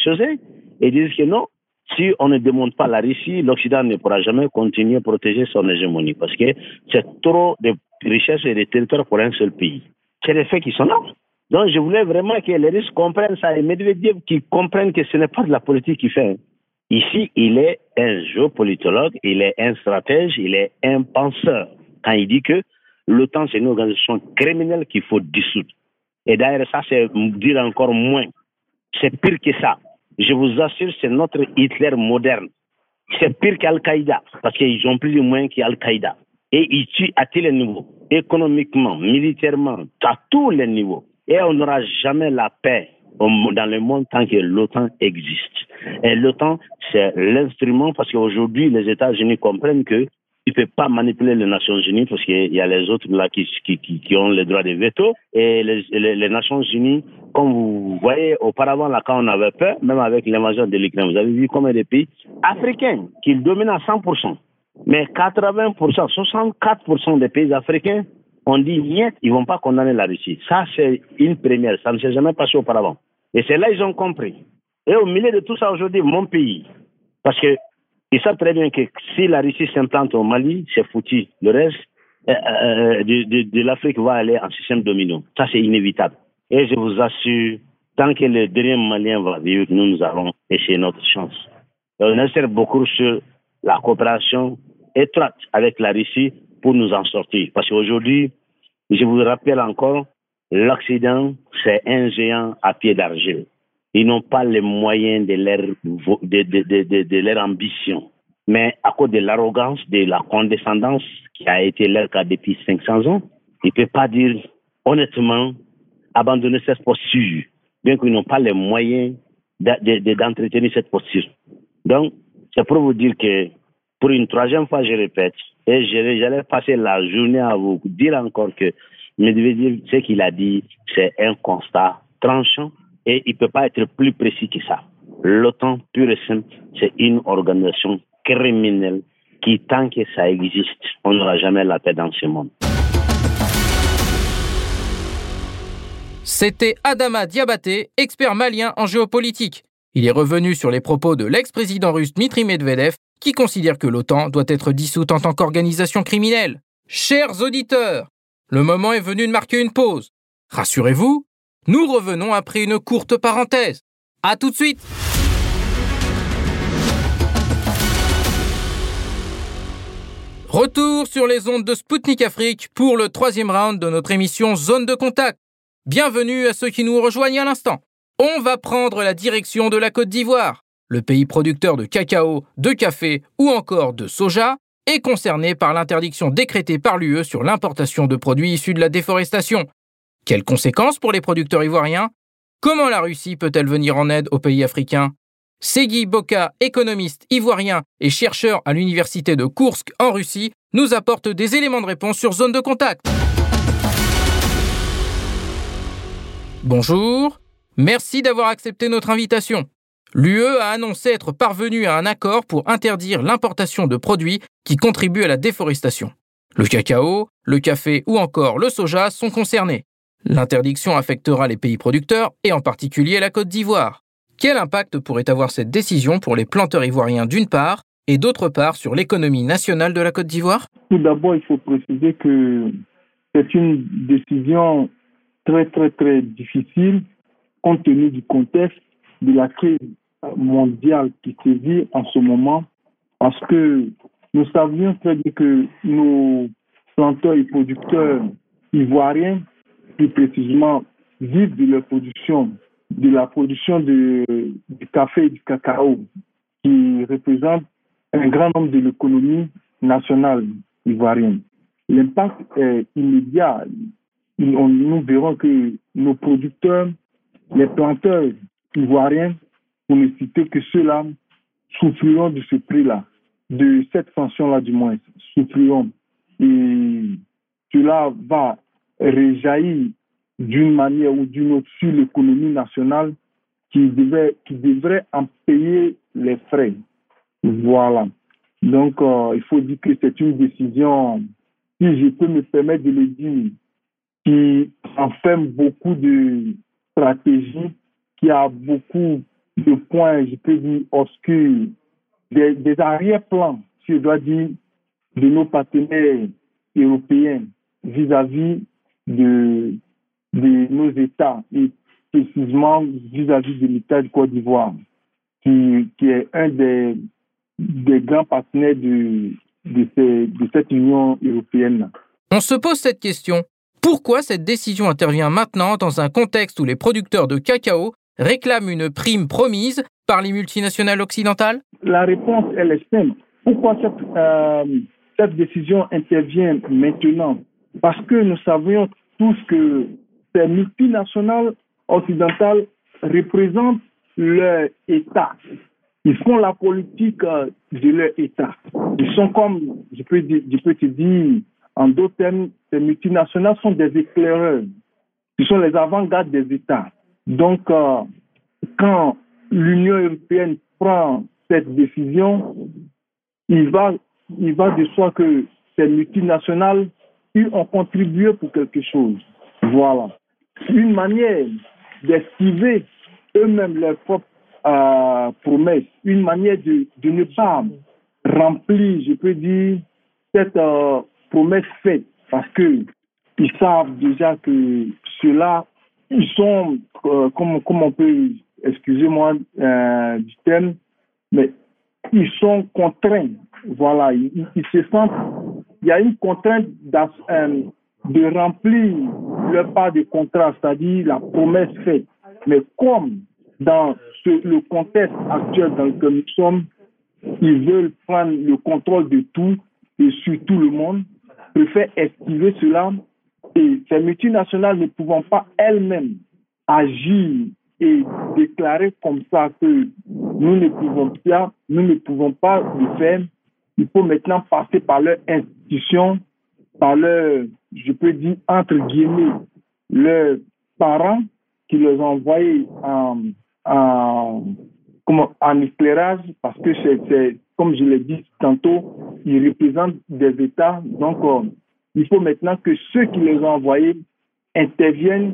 chaussé, ils disent que non, si on ne demande pas la Russie, l'Occident ne pourra jamais continuer à protéger son hégémonie parce que c'est trop de richesses et de territoires pour un seul pays. C'est les faits qui sont là. Donc je voulais vraiment que les Russes comprennent ça et Medvedev qui comprennent que ce n'est pas de la politique qu'il fait. Ici, il est un géopolitologue, il est un stratège, il est un penseur. Quand il dit que l'OTAN, c'est une organisation criminelle qu'il faut dissoudre. Et d'ailleurs, ça, c'est dire encore moins. C'est pire que ça. Je vous assure, c'est notre Hitler moderne. C'est pire qu'Al-Qaïda, parce qu'ils ont plus de moyens qu'Al-Qaïda. Et ils tuent à tous les niveaux, économiquement, militairement, à tous les niveaux. Et on n'aura jamais la paix dans le monde tant que l'OTAN existe. Et l'OTAN, c'est l'instrument parce qu'aujourd'hui, les États-Unis comprennent que ne peut pas manipuler les Nations Unies parce qu'il y a les autres là qui, qui, qui, ont le droit de veto. Et les, les, Nations Unies, comme vous voyez auparavant, là, quand on avait peur, même avec l'invasion de l'Ukraine, vous avez vu combien de pays africains qui dominent à 100%. Mais 80%, 64% des pays africains ont dit niet, ils vont pas condamner la Russie. Ça, c'est une première. Ça ne s'est jamais passé auparavant. Et c'est là ils ont compris. Et au milieu de tout ça aujourd'hui, mon pays, parce que ils savent très bien que si la Russie s'implante au Mali, c'est foutu. Le reste euh, euh, de, de, l'Afrique va aller en système domino. Ça, c'est inévitable. Et je vous assure, tant que le dernier Malien va vivre, nous, nous allons essayer notre chance. on insère beaucoup sur la coopération étroite avec la Russie pour nous en sortir. Parce qu'aujourd'hui, je vous rappelle encore, l'Occident, c'est un géant à pied d'argile. Ils n'ont pas les moyens de leur, de, de, de, leur ambition. Mais à cause de l'arrogance, de la condescendance qui a été leur cas depuis 500 ans, ils ne peuvent pas dire honnêtement abandonner cette posture, bien qu'ils n'ont pas les moyens d'entretenir cette posture. Donc, c'est pour vous dire que, pour une troisième fois, je répète, et j'allais passer la journée à vous dire encore que ce qu'il a dit, c'est un constat tranchant et il ne peut pas être plus précis que ça. L'OTAN, pur et simple, c'est une organisation criminelle qui, tant que ça existe, on n'aura jamais la paix dans ce monde. C'était Adama Diabaté, expert malien en géopolitique. Il est revenu sur les propos de l'ex-président russe Dmitri Medvedev, qui considère que l'OTAN doit être dissoute en tant qu'organisation criminelle. Chers auditeurs, le moment est venu de marquer une pause. Rassurez-vous, nous revenons après une courte parenthèse. À tout de suite Retour sur les ondes de Spoutnik Afrique pour le troisième round de notre émission Zone de contact. Bienvenue à ceux qui nous rejoignent à l'instant. On va prendre la direction de la Côte d'Ivoire. Le pays producteur de cacao, de café ou encore de soja est concerné par l'interdiction décrétée par l'UE sur l'importation de produits issus de la déforestation. Quelles conséquences pour les producteurs ivoiriens? Comment la Russie peut-elle venir en aide aux pays africains? Segui Boka, économiste ivoirien et chercheur à l'université de Koursk en Russie, nous apporte des éléments de réponse sur zone de contact. Bonjour, merci d'avoir accepté notre invitation. L'UE a annoncé être parvenu à un accord pour interdire l'importation de produits qui contribuent à la déforestation. Le cacao, le café ou encore le soja sont concernés. L'interdiction affectera les pays producteurs et en particulier la Côte d'Ivoire. Quel impact pourrait avoir cette décision pour les planteurs ivoiriens d'une part et d'autre part sur l'économie nationale de la Côte d'Ivoire? Tout d'abord, il faut préciser que c'est une décision très très très difficile compte tenu du contexte de la crise mondiale qui se vit en ce moment parce que nous savions très bien que nos planteurs et producteurs ivoiriens plus précisément vivent de leur production, de la production du café et du cacao, qui représente un grand nombre de l'économie nationale ivoirienne. L'impact est immédiat. nous verrons que nos producteurs, les planteurs ivoiriens, pour ne citer que ceux-là, souffriront de ce prix-là, de cette sanction-là du moins, souffriront. Et cela va réjaillit d'une manière ou d'une autre sur l'économie nationale qui, devait, qui devrait en payer les frais. Voilà. Donc, euh, il faut dire que c'est une décision, si je peux me permettre de le dire, qui enferme beaucoup de stratégies, qui a beaucoup de points, je peux dire, obscurs, des, des arrière-plans, si je dois dire, de nos partenaires européens vis-à-vis de, de nos États et précisément vis-à-vis de l'État de Côte d'Ivoire, qui, qui est un des, des grands partenaires de, de, ces, de cette Union européenne. On se pose cette question. Pourquoi cette décision intervient maintenant dans un contexte où les producteurs de cacao réclament une prime promise par les multinationales occidentales? La réponse, elle est simple. Pourquoi cette, euh, cette décision intervient maintenant? Parce que nous savions tous que ces multinationales occidentales représentent leur État. Ils font la politique euh, de leur État. Ils sont comme, je peux, je peux te dire, en d'autres termes, ces multinationales sont des éclaireurs. Ce sont les avant-gardes des États. Donc, euh, quand l'Union européenne prend cette décision, il va, il va de soi que ces multinationales ils ont contribué pour quelque chose. Voilà. Une manière d'esquiver eux-mêmes leurs propres euh, promesses, une manière de, ne pas remplir, je peux dire, cette euh, promesse faite, parce que ils savent déjà que ceux-là, ils sont, euh, comme, on peut, excusez-moi euh, du terme, mais ils sont contraints. Voilà, ils se sentent, il y a une contrainte euh, de remplir leur part de contrat, c'est-à-dire la promesse faite. Mais comme dans le contexte actuel dans lequel nous sommes, ils veulent prendre le contrôle de tout et sur tout le monde, préfèrent esquiver cela. Et ces multinationales ne pouvant pas elles-mêmes agir et déclarer comme ça que nous ne pouvons pas, nous ne pouvons pas le faire, il faut maintenant passer par leur par leur, je peux dire, entre guillemets, leurs parents qui les ont envoyés en, éclairage parce que c'est, comme je l'ai dit tantôt, ils représentent des États. Donc, euh, il faut maintenant que ceux qui les ont envoyés interviennent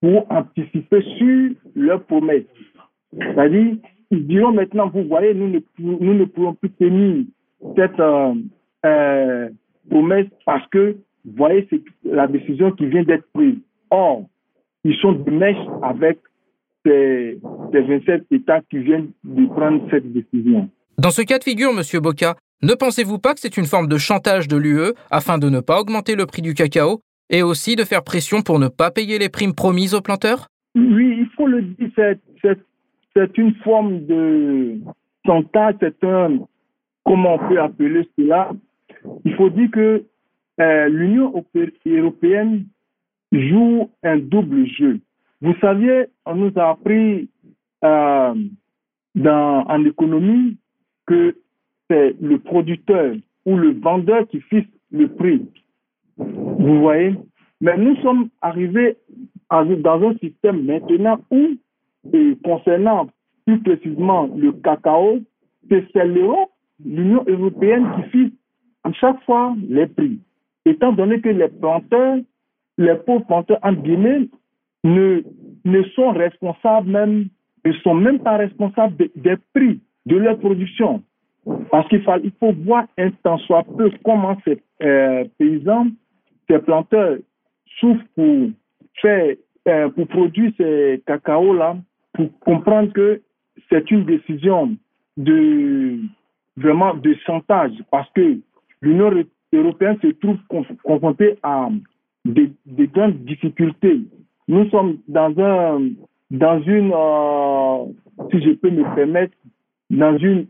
pour anticiper sur leurs promesses. C'est-à-dire, ils diront maintenant, vous voyez, nous ne, nous ne pouvons plus tenir cette euh, euh, promesse parce que, vous voyez, c'est la décision qui vient d'être prise. Or, ils sont de mèche avec ces, ces 27 États qui viennent de prendre cette décision. Dans ce cas de figure, Monsieur Boca, ne pensez-vous pas que c'est une forme de chantage de l'UE afin de ne pas augmenter le prix du cacao et aussi de faire pression pour ne pas payer les primes promises aux planteurs? Oui, il faut le dire, c'est une forme de chantage, c'est un, comment on peut appeler cela? Il faut dire que euh, l'Union européenne joue un double jeu. Vous saviez, on nous a appris euh, dans, en économie que c'est le producteur ou le vendeur qui fixe le prix. Vous voyez? Mais nous sommes arrivés dans un système maintenant où, concernant plus précisément le cacao, c'est l'Europe, l'Union européenne qui fixe à chaque fois les prix. Étant donné que les planteurs, les pauvres planteurs en Guinée ne, ne sont responsables même, ne sont même pas responsables des prix de leur production. Parce qu'il faut, il faut voir un temps soit peu comment ces euh, paysans, ces planteurs souffrent pour faire, euh, pour produire ces cacao-là, pour comprendre que c'est une décision de vraiment de chantage parce que l'Union européenne se trouve confrontée à des, des, grandes difficultés. Nous sommes dans un dans une euh, si je peux me permettre dans une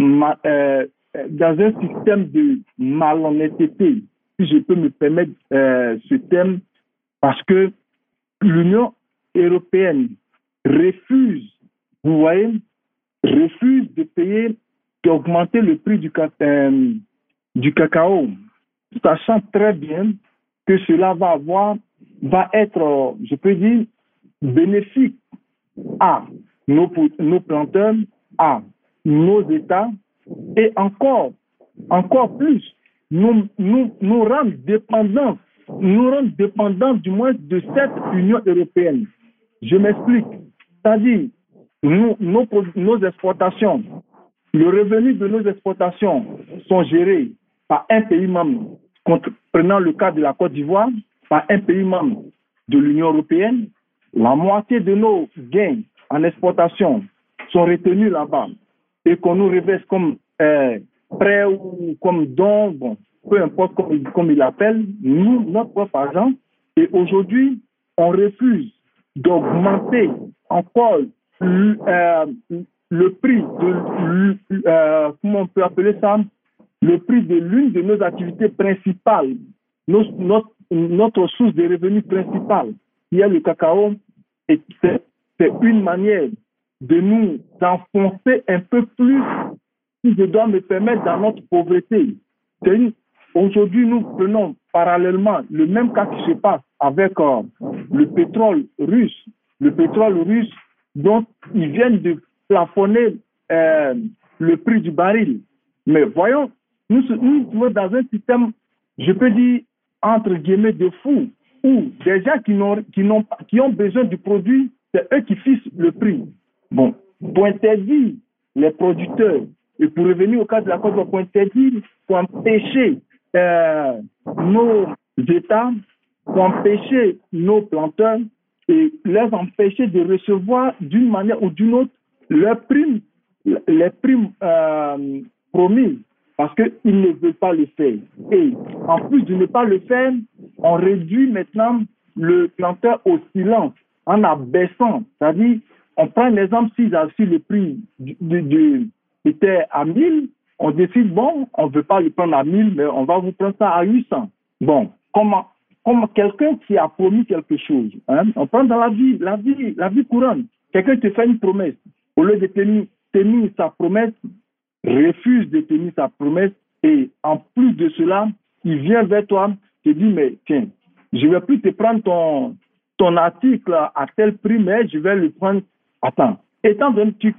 euh, dans un système de malhonnêteté, si je peux me permettre euh, ce thème, parce que l'Union européenne refuse, vous voyez, refuse de payer, d'augmenter le prix du, du cacao, sachant très bien que cela va avoir, va être, je peux dire, bénéfique à nos, nos planteurs, à nos États et encore, encore plus, nous, nous, nous dépendants, nous rendre dépendants du moins de cette Union européenne. Je m'explique. C'est-à-dire, nous, nos, nos exportations, le revenu de nos exportations sont gérés par un pays membre, prenant le cas de la Côte d'Ivoire, par un pays membre de l'Union européenne. La moitié de nos gains en exportation sont retenus là-bas et qu'on nous reverse comme euh, prêt ou comme don, peu importe comme, comme il l'appelle, nous, notre propre argent. Et aujourd'hui, on refuse d'augmenter encore euh, le prix de, euh, comment on peut appeler ça, le prix de l'une de nos activités principales, notre, source de revenus principale, qui est le cacao, et c'est une manière de nous enfoncer un peu plus, si je dois me permettre, dans notre pauvreté. Aujourd'hui, nous prenons parallèlement le même cas qui se passe avec euh, le pétrole russe. Le pétrole russe, dont ils viennent de plafonner euh, le prix du baril. Mais voyons, nous, nous sommes dans un système, je peux dire, entre guillemets, de fou, où des gens qui, ont, qui, qui ont besoin du produit, c'est eux qui fixent le prix. Bon, pour interdire les producteurs, et pour revenir au cas de la Côte pour interdire, pour empêcher euh, nos États, pour empêcher nos planteurs et les empêcher de recevoir d'une manière ou d'une autre leurs primes, les primes euh, promises, parce qu'ils ne veulent pas le faire. Et en plus de ne pas le faire, on réduit maintenant le planteur au silence en abaissant. C'est-à-dire, on prend un exemple, si le prix du, était à 1000, on décide, bon, on ne veut pas le prendre à 1000, mais on va vous prendre ça à 800. Bon, comment, comme quelqu'un qui a promis quelque chose. Hein, on prend dans la vie, la vie, la vie courante. Quelqu'un te fait une promesse au lieu de tenir, sa promesse, refuse de tenir sa promesse et en plus de cela, il vient vers toi, te dit, mais tiens, je ne vais plus te prendre ton, ton article à tel prix, mais je vais le prendre. Attends, étant donné que tu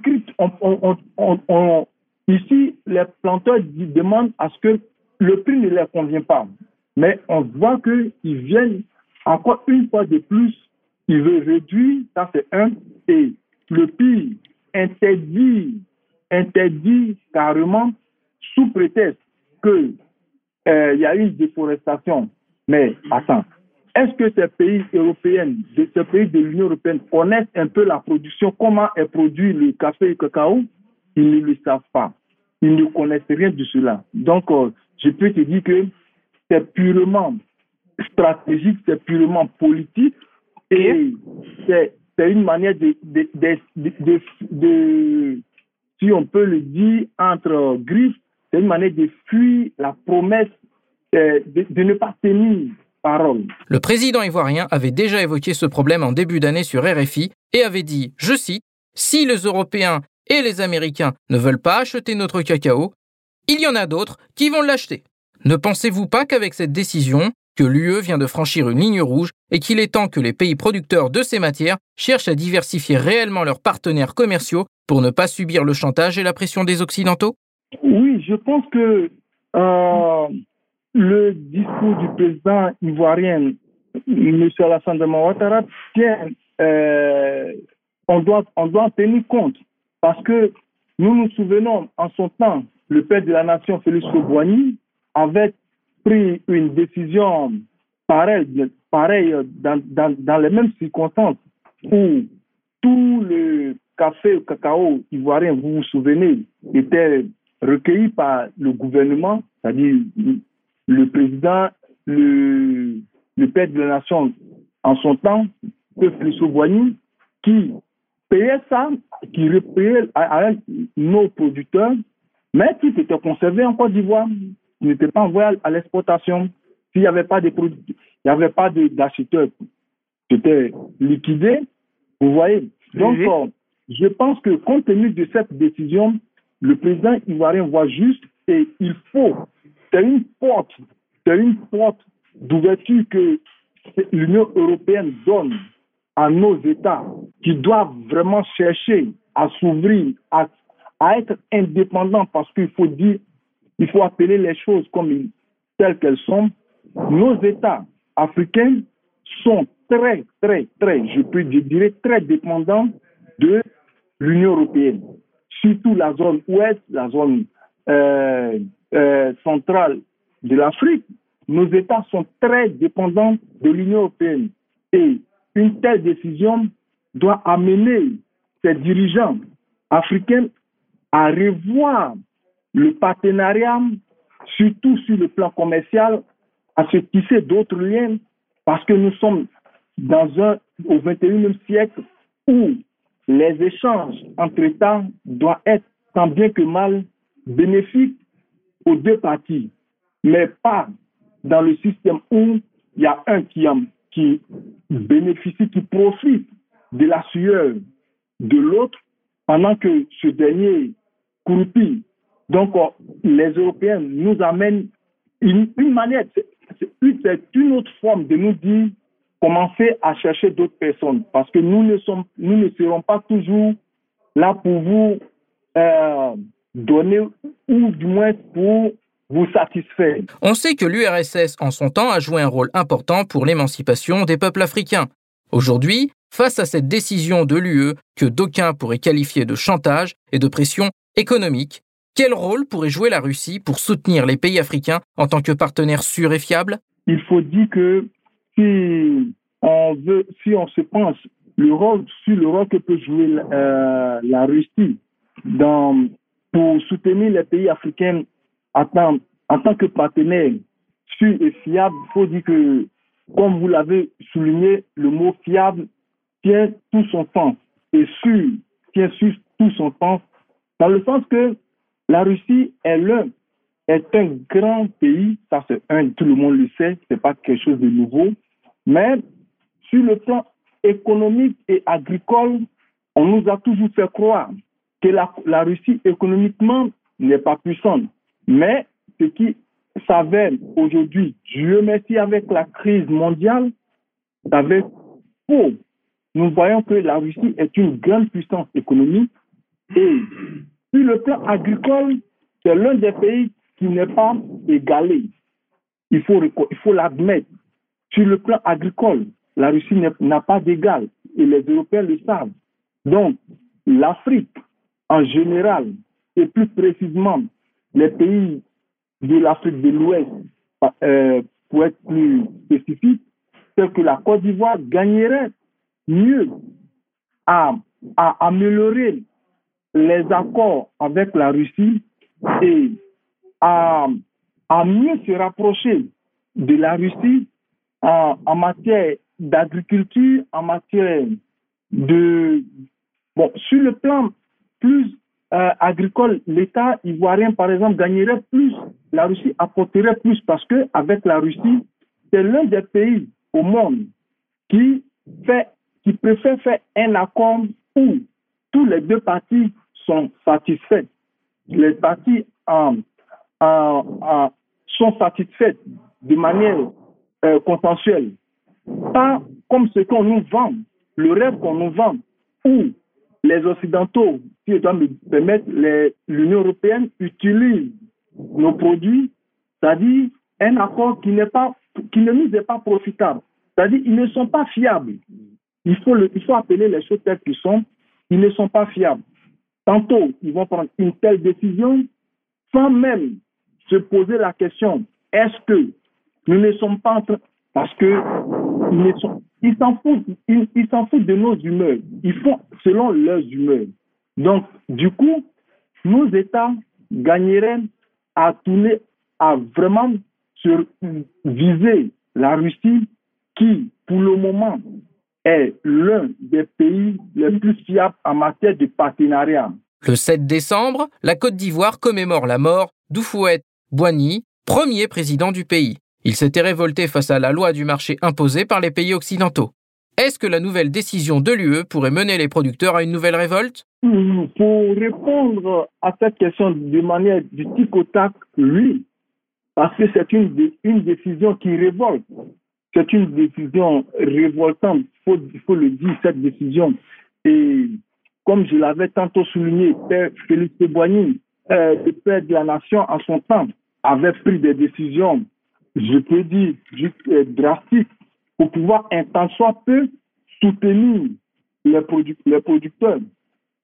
ici, les planteurs demandent à ce que le prix ne leur convient pas. Mais on voit qu'ils viennent encore une fois de plus, ils veulent réduire, ça c'est un, et le pire, interdit, interdit carrément sous prétexte qu'il euh, y a une déforestation. Mais attends, est-ce que ces pays européens, ces pays de l'Union européenne connaissent un peu la production, comment est produit le café et le cacao? Ils ne le savent pas. Ils ne connaissent rien de cela. Donc, euh, je peux te dire que c'est purement stratégique, c'est purement politique et c'est une manière de, de, si on peut le dire, entre griffes, c'est une manière de fuir la promesse euh, de, ne pas tenir parole. Le président ivoirien avait déjà évoqué ce problème en début d'année sur RFI et avait dit, je cite, Si les Européens et les Américains ne veulent pas acheter notre cacao, il y en a d'autres qui vont l'acheter. Ne pensez-vous pas qu'avec cette décision, que l'UE vient de franchir une ligne rouge et qu'il est temps que les pays producteurs de ces matières cherchent à diversifier réellement leurs partenaires commerciaux pour ne pas subir le chantage et la pression des Occidentaux? Oui, je pense que euh, le discours du président ivoirien, M. Alassane Ouattara, tient, euh, on, doit, on doit en tenir compte parce que nous nous souvenons en son temps, le père de la nation, Félix Kouboigny, avait pris une décision pareille, pareille dans, dans, dans les mêmes circonstances où tout le café ou cacao ivoirien, vous vous souvenez, était recueilli par le gouvernement, c'est-à-dire le président, le, le père de la nation en son temps, Félix Boigny, qui payait ça, qui repayait à, nos producteurs, mais qui était conservé en Côte d'Ivoire qui n'étaient pas envoyés à l'exportation. S'il n'y avait pas de il n'y avait pas d'acheteurs qui étaient liquidés, vous voyez. Donc, je pense que compte tenu de cette décision, le président ivoirien voit juste et il faut, c'est une porte, c'est une porte d'ouverture que l'Union européenne donne à nos États qui doivent vraiment chercher à s'ouvrir, à, à être indépendants parce qu'il faut dire il faut appeler les choses comme telles qu'elles sont. Nos États africains sont très, très, très, je peux dire, très dépendants de l'Union européenne, surtout la zone ouest, la zone euh, euh, centrale de l'Afrique. Nos États sont très dépendants de l'Union européenne. Et une telle décision doit amener ces dirigeants africains à revoir le partenariat surtout sur le plan commercial, à se tisser d'autres liens, parce que nous sommes dans un, au 21e siècle où les échanges entre États doivent être tant bien que mal bénéfiques aux deux parties, mais pas dans le système où il y a un qui, bénéficie, qui profite de la sueur de l'autre pendant que ce dernier croupit. Donc, euh, les Européens nous amènent une, une manière, c'est une autre forme de nous dire commencer à chercher d'autres personnes parce que nous ne, sommes, nous ne serons pas toujours là pour vous euh, donner ou du moins pour vous satisfaire. On sait que l'URSS en son temps a joué un rôle important pour l'émancipation des peuples africains. Aujourd'hui, face à cette décision de l'UE que d'aucuns pourraient qualifier de chantage et de pression économique, quel rôle pourrait jouer la Russie pour soutenir les pays africains en tant que partenaire sûr et fiable Il faut dire que si on veut, si on se pense le rôle, sur le rôle que peut jouer la, euh, la Russie dans, pour soutenir les pays africains en tant, que partenaire sûr et fiable, il faut dire que, comme vous l'avez souligné, le mot fiable tient tout son sens. Et sûr tient sur tout son sens, dans le sens que la Russie est est un grand pays, ça c'est un, tout le monde le sait, c'est pas quelque chose de nouveau, mais sur le plan économique et agricole, on nous a toujours fait croire que la, Russie économiquement n'est pas puissante. Mais ce qui s'avère aujourd'hui, Dieu merci avec la crise mondiale, avec faux. Nous voyons que la Russie est une grande puissance économique et sur le plan agricole, c'est l'un des pays qui n'est pas égalé. Il faut, il faut l'admettre. Sur le plan agricole, la Russie n'a pas d'égal et les Européens le savent. Donc, l'Afrique en général, et plus précisément les pays de l'Afrique de l'Ouest, euh, pour être plus spécifique, c'est que la Côte d'Ivoire gagnerait mieux à, améliorer les accords avec la Russie et à mieux se rapprocher de la Russie en, matière d'agriculture, en matière de... Bon, sur le plan plus euh, agricole, l'État ivoirien, par exemple, gagnerait plus, la Russie apporterait plus parce que avec la Russie, c'est l'un des pays au monde qui fait, qui préfère faire un accord où tous les deux parties sont satisfaits. Les parties sont satisfaites de manière euh, pas comme ce qu'on nous vend, le rêve qu'on nous vend, où les Occidentaux, si je dois me permettre, l'Union européenne utilise nos produits, c'est-à-dire un accord qui, ne nous est pas profitable. C'est-à-dire ils ne sont pas fiables. Il faut, il faut appeler les choses telles qu'elles sont. Ils ne sont pas fiables. Tantôt, ils vont prendre une telle décision sans même se poser la question est-ce que nous ne sommes pas en train, parce que ils s'en foutent, ils, foutent de nos humeurs. Ils font selon leurs humeurs. Donc, du coup, nos États gagneraient à tourner, à vraiment sur, viser la Russie qui, pour le moment, est l'un des pays les plus fiables en matière de partenariat. Le 7 décembre, la Côte d'Ivoire commémore la mort d'Oufouet Boigny, premier président du pays. Il s'était révolté face à la loi du marché imposée par les pays occidentaux. Est-ce que la nouvelle décision de l'UE pourrait mener les producteurs à une nouvelle révolte? Pour répondre à cette question de manière du tic au tac, oui, parce que c'est une, une décision qui révolte. C'est une décision révoltante, il faut, faut le dire, cette décision. Et comme je l'avais tantôt souligné, Père Félix Boigny, euh, le père de la nation en son temps, avait pris des décisions je peux dire, juste euh, drastique, pour pouvoir un tant soit peu soutenir les, les producteurs.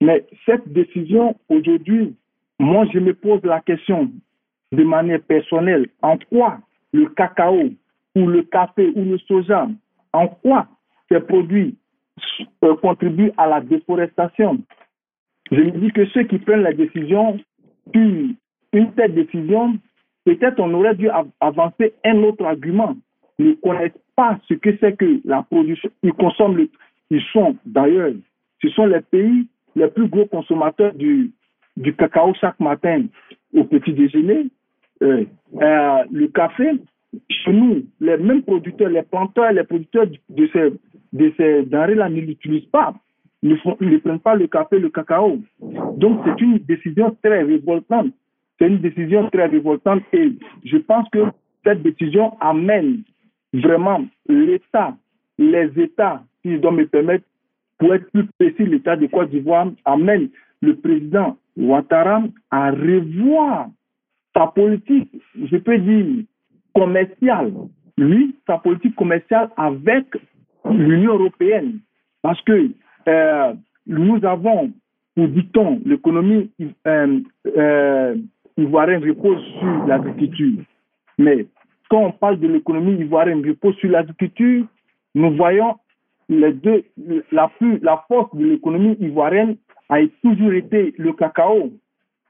Mais cette décision, aujourd'hui, moi, je me pose la question de manière personnelle, en quoi le cacao ou le café ou le soja, en quoi ces produits euh, contribuent à la déforestation? Je me dis que ceux qui prennent la décision, une telle décision, peut-être on aurait dû avancer un autre argument. Ils ne connaissent pas ce que c'est que la production. Ils consomment, le, ils sont d'ailleurs, ce sont les pays les plus gros consommateurs du, cacao chaque matin au petit déjeuner. Euh, euh, le café, chez nous, les mêmes producteurs, les planteurs, les producteurs de ces, de ces denrées-là ne l'utilisent pas. Ils ne, ne prennent pas le café, le cacao. Donc, c'est une décision très révoltante. C'est une décision très révoltante et je pense que cette décision amène vraiment l'État, les États, si je dois me permettre, pour être plus précis, l'État de Côte d'Ivoire amène le président Ouattara à revoir sa politique, je peux dire, commerciale. Lui, sa politique commerciale avec l'Union européenne. Parce que euh, nous avons, pour dit-on, l'économie euh, euh, ivoirienne repose sur l'agriculture. Mais quand on parle de l'économie ivoirienne repose sur l'agriculture, nous voyons les deux, la, plus, la force de l'économie ivoirienne a toujours été le cacao.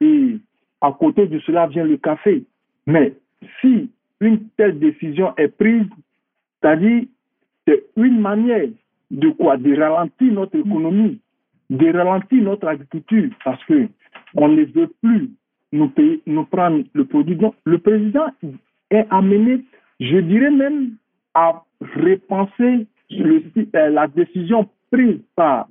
Et à côté de cela vient le café. Mais si une telle décision est prise, c'est-à-dire c'est une manière de quoi? De ralentir notre économie, de ralentir notre agriculture, parce que on ne veut plus nous, prendre le produit. Donc, le président est amené, je dirais même, à repenser euh, la décision prise par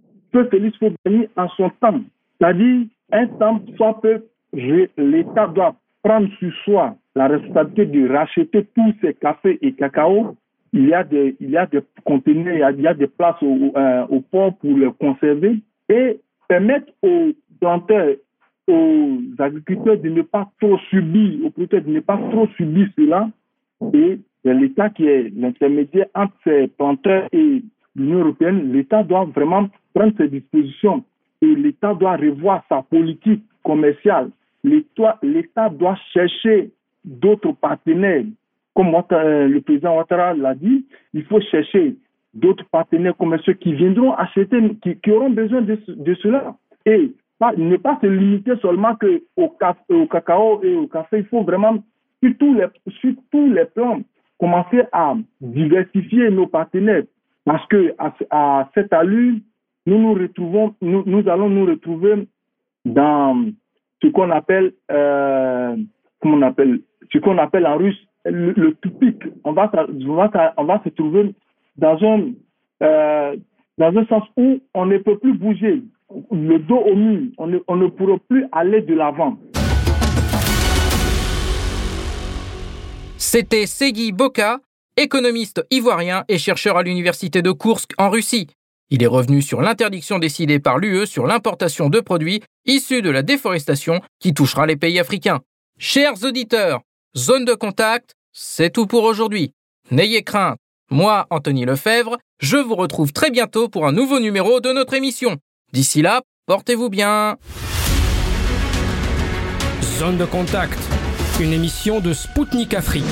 Félix Faubani en son temps. C'est-à-dire, un temps soit peu, l'État doit prendre sur soi la responsabilité de racheter tous ces cafés et cacao. Il y a des, il y a des conteneurs, il y a, des places au, euh, port pour les conserver et permettre aux planteurs, aux agriculteurs de ne pas trop subir, aux producteurs de ne pas trop subir cela et l'État qui est l'intermédiaire entre ces planteurs et l'Union européenne. L'État doit vraiment prendre ses dispositions et l'État doit revoir sa politique commerciale. L'État doit chercher d'autres partenaires. Comme euh, le président Ouattara l'a dit, il faut chercher d'autres partenaires commerciaux qui viendront acheter, qui, auront besoin de, cela. Et ne pas se limiter seulement que au, cacao et au café. Il faut vraiment, sur tous les, sur tous les plans, commencer à diversifier nos partenaires. Parce que à, cette allure, nous nous retrouvons, nous, allons nous retrouver dans ce qu'on appelle, euh, comment on appelle, ce qu'on appelle en russe le, le va, on va se trouver dans un, euh, dans un sens où on ne peut plus bouger, le dos au mur, on ne, pourra plus aller de l'avant. C'était Segui Boka, économiste ivoirien et chercheur à l'université de Koursk en Russie. Il est revenu sur l'interdiction décidée par l'UE sur l'importation de produits issus de la déforestation qui touchera les pays africains. Chers auditeurs, zone de contact, c'est tout pour aujourd'hui. N'ayez crainte. Moi, Anthony Lefebvre, je vous retrouve très bientôt pour un nouveau numéro de notre émission. D'ici là, portez-vous bien. Zone de contact, une émission de Spoutnik Afrique.